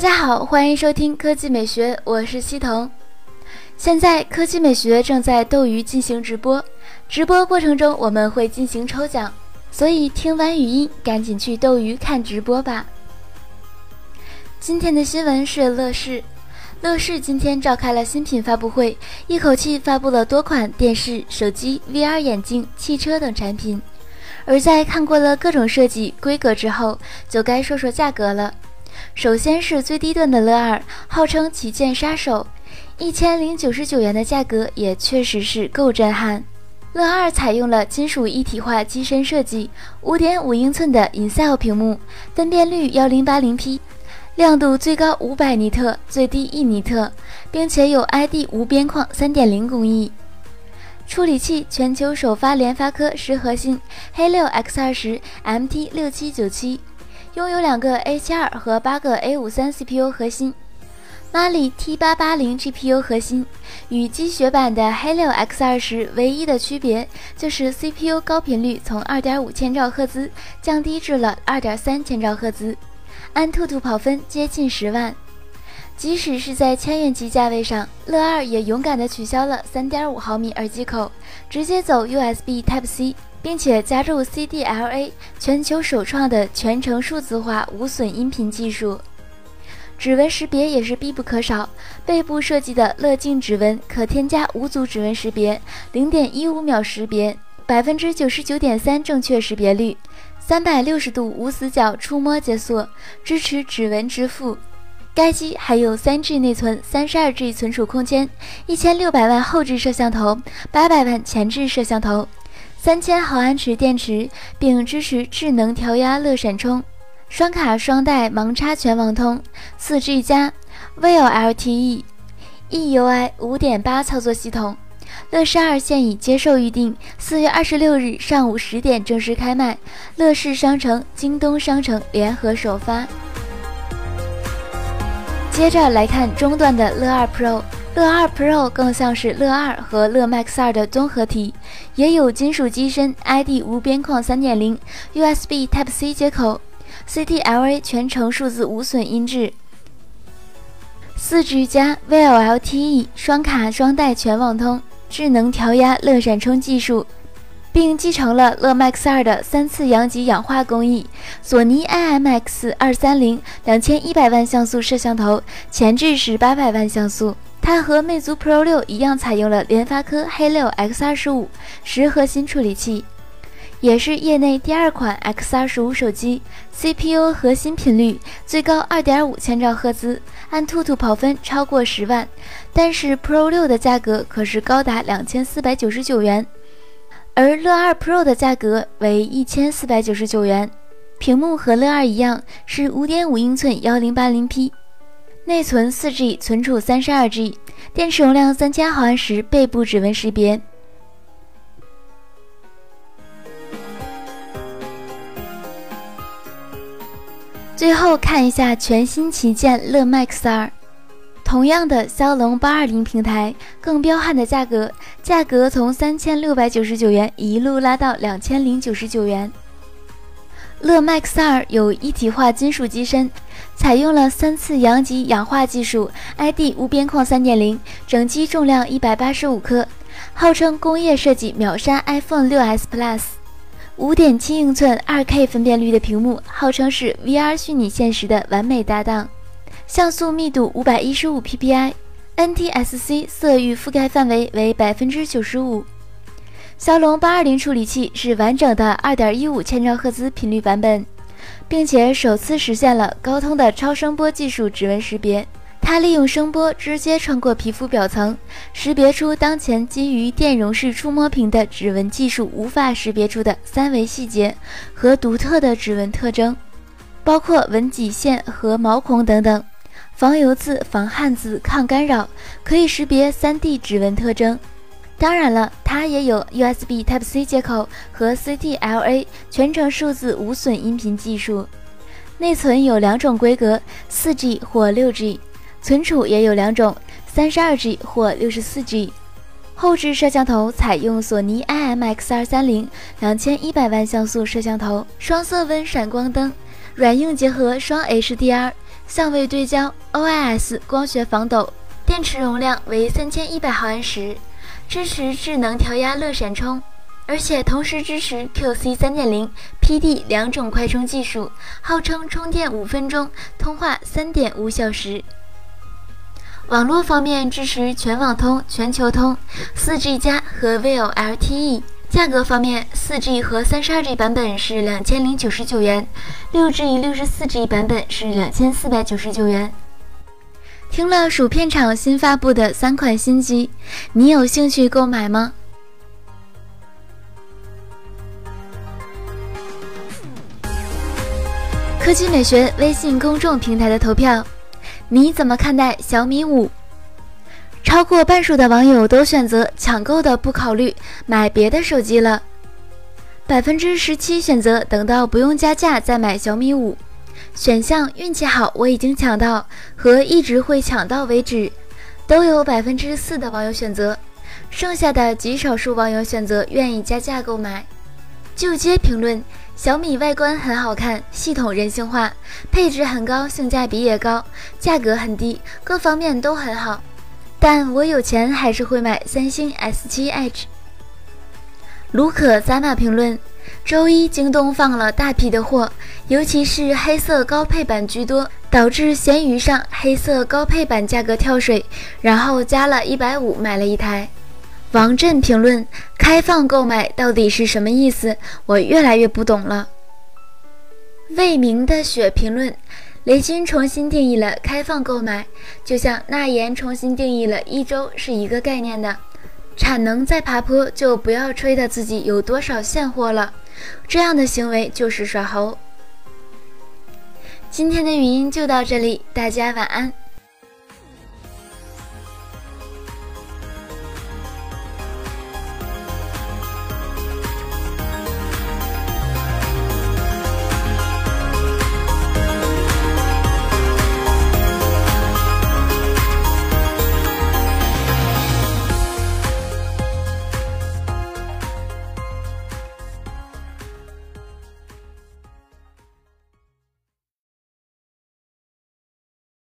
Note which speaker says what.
Speaker 1: 大家好，欢迎收听科技美学，我是西彤。现在科技美学正在斗鱼进行直播，直播过程中我们会进行抽奖，所以听完语音赶紧去斗鱼看直播吧。今天的新闻是乐视，乐视今天召开了新品发布会，一口气发布了多款电视、手机、VR 眼镜、汽车等产品。而在看过了各种设计规格之后，就该说说价格了。首先是最低端的乐二，号称旗舰杀手。一千零九十九元的价格也确实是够震撼。乐二采用了金属一体化机身设计，五点五英寸的 InCell 屏幕，分辨率幺零八零 P，亮度最高五百尼特，最低一尼特，并且有 ID 无边框三点零工艺。处理器全球首发联发科十核心黑六 X 二十 MT 六七九七，拥有两个 A 七二和八个 A 五三 CPU 核心。Mali T 八八零 GPU 核心与积雪版的黑六 X 二十唯一的区别就是 CPU 高频率从二点五千兆赫兹降低至了二点三千兆赫兹，安兔兔跑分接近十万。即使是在千元级价位上，乐二也勇敢地取消了三点五毫米耳机口，直接走 USB Type C，并且加入 CDLA，全球首创的全程数字化无损音频技术。指纹识别也是必不可少。背部设计的乐镜指纹可添加五组指纹识别，零点一五秒识别，百分之九十九点三正确识别率，三百六十度无死角触摸解锁，支持指纹支付。该机还有三 G 内存，三十二 G 存储空间，一千六百万后置摄像头，八百万前置摄像头，三千毫安时电池，并支持智能调压乐闪充。双卡双待盲插全网通，四 G 加 vivo LTE EUI 五点八操作系统。乐视二现已接受预定，四月二十六日上午十点正式开卖，乐视商城、京东商城联合首发。接着来看中端的乐二 Pro，乐二 Pro 更像是乐二和乐 Max 二的综合体，也有金属机身，ID 无边框三点零，USB Type C 接口。CDLA 全程数字无损音质，4G 加 VoLTE 双卡双待全网通，智能调压乐闪充技术，并继承了乐 Max 2的三次阳极氧化工艺。索尼 IMX 二三零两千一百万像素摄像头，前置是八百万像素。它和魅族 Pro 六一样，采用了联发科黑六 X 二十五十核心处理器。也是业内第二款 X 二十五手机，CPU 核心频率最高二点五千兆赫兹，按兔兔跑分超过十万。但是 Pro 六的价格可是高达两千四百九十九元，而乐二 Pro 的价格为一千四百九十九元。屏幕和乐二一样是五点五英寸幺零八零 P，内存四 G，存储三十二 G，电池容量三千毫安时，背部指纹识别。最后看一下全新旗舰乐 Max 二，同样的骁龙八二零平台，更彪悍的价格，价格从三千六百九十九元一路拉到两千零九十九元。乐 Max 二有一体化金属机身，采用了三次阳极氧化技术，ID 无边框三点零，整机重量一百八十五克，号称工业设计秒杀 iPhone 六 S Plus。五点七英寸二 K 分辨率的屏幕，号称是 VR 虚拟现实的完美搭档。像素密度五百一十五 PPI，NTSC 色域覆盖范围为百分之九十五。骁龙八二零处理器是完整的二点一五千兆赫兹频率版本，并且首次实现了高通的超声波技术指纹识别。它利用声波直接穿过皮肤表层，识别出当前基于电容式触摸屏的指纹技术无法识别出的三维细节和独特的指纹特征，包括纹脊线和毛孔等等。防油渍、防汗渍、抗干扰，可以识别 3D 指纹特征。当然了，它也有 USB Type C 接口和 CTLA 全程数字无损音频技术。内存有两种规格，4G 或 6G。存储也有两种，三十二 G 或六十四 G。后置摄像头采用索尼 IMX 二三零两千一百万像素摄像头，双色温闪光灯，软硬结合双 HDR，相位对焦，OIS 光学防抖，电池容量为三千一百毫安时，支持智能调压乐闪充，而且同时支持 QC 三点零、PD 两种快充技术，号称充电五分钟，通话三点五小时。网络方面支持全网通、全球通、4G 加和 vivo LTE。价格方面，4G 和 32G 版本是两千零九十九元，6G、64G 版本是两千四百九十九元。听了薯片厂新发布的三款新机，你有兴趣购买吗？科技美学微信公众平台的投票。你怎么看待小米五？超过半数的网友都选择抢购的不考虑买别的手机了。百分之十七选择等到不用加价再买小米五。选项运气好，我已经抢到和一直会抢到为止，都有百分之四的网友选择。剩下的极少数网友选择愿意加价购买。就接评论。小米外观很好看，系统人性化，配置很高，性价比也高，价格很低，各方面都很好。但我有钱还是会买三星 S7 Edge。卢可扎马评论：周一京东放了大批的货，尤其是黑色高配版居多，导致闲鱼上黑色高配版价格跳水，然后加了一百五买了一台。王震评论：开放购买到底是什么意思？我越来越不懂了。未明的雪评论：雷军重新定义了开放购买，就像纳言重新定义了一周是一个概念的。产能再爬坡，就不要吹的自己有多少现货了，这样的行为就是耍猴。今天的语音就到这里，大家晚安。